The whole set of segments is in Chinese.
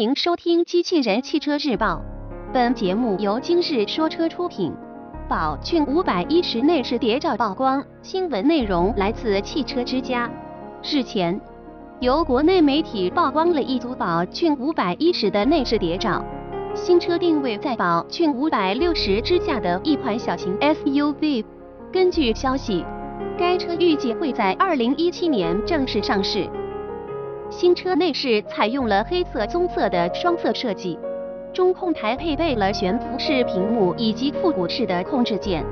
迎收听《机器人汽车日报》，本节目由今日说车出品。宝骏五百一十内饰谍照曝光，新闻内容来自汽车之家。日前，由国内媒体曝光了一组宝骏五百一十的内饰谍照。新车定位在宝骏五百六十之下的一款小型 SUV。根据消息，该车预计会在二零一七年正式上市。新车内饰采用了黑色棕色的双色设计，中控台配备了悬浮式屏幕以及复古式的控制键。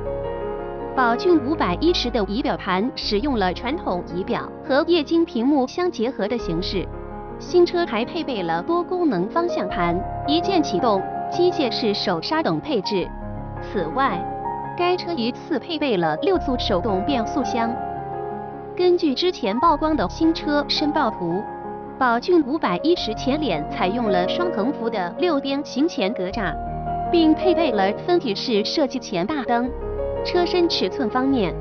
宝骏五百一十的仪表盘使用了传统仪表和液晶屏幕相结合的形式。新车还配备了多功能方向盘、一键启动、机械式手刹等配置。此外，该车一次配备了六速手动变速箱。根据之前曝光的新车申报图。宝骏五百一十前脸采用了双横幅的六边形前格栅，并配备了分体式设计前大灯。车身尺寸方面，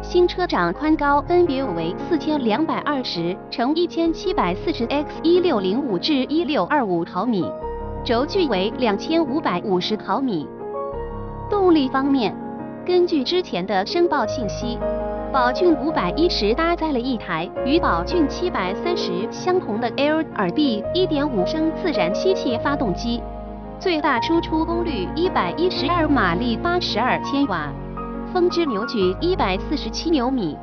新车长宽高分别为四千两百二十乘一千七百四十 x 一六零五至一六二五毫米，轴距为两千五百五十毫米。动力方面，根据之前的申报信息。宝骏五百一十搭载了一台与宝骏七百三十相同的 L2D 1.5升自然吸气发动机，最大输出功率一百一十二马力，八十二千瓦，峰值扭矩一百四十七牛米，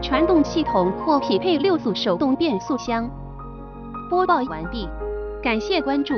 传动系统或匹配六速手动变速箱。播报完毕，感谢关注。